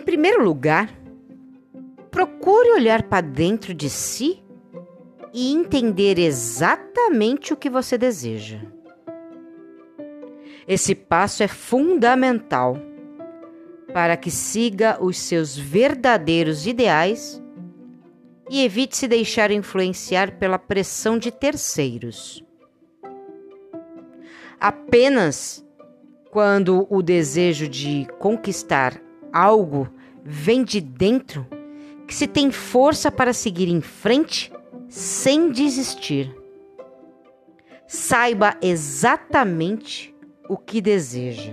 primeiro lugar, procure olhar para dentro de si e entender exatamente o que você deseja. Esse passo é fundamental para que siga os seus verdadeiros ideais e evite se deixar influenciar pela pressão de terceiros. Apenas quando o desejo de conquistar algo vem de dentro, que se tem força para seguir em frente sem desistir. Saiba exatamente o que deseja.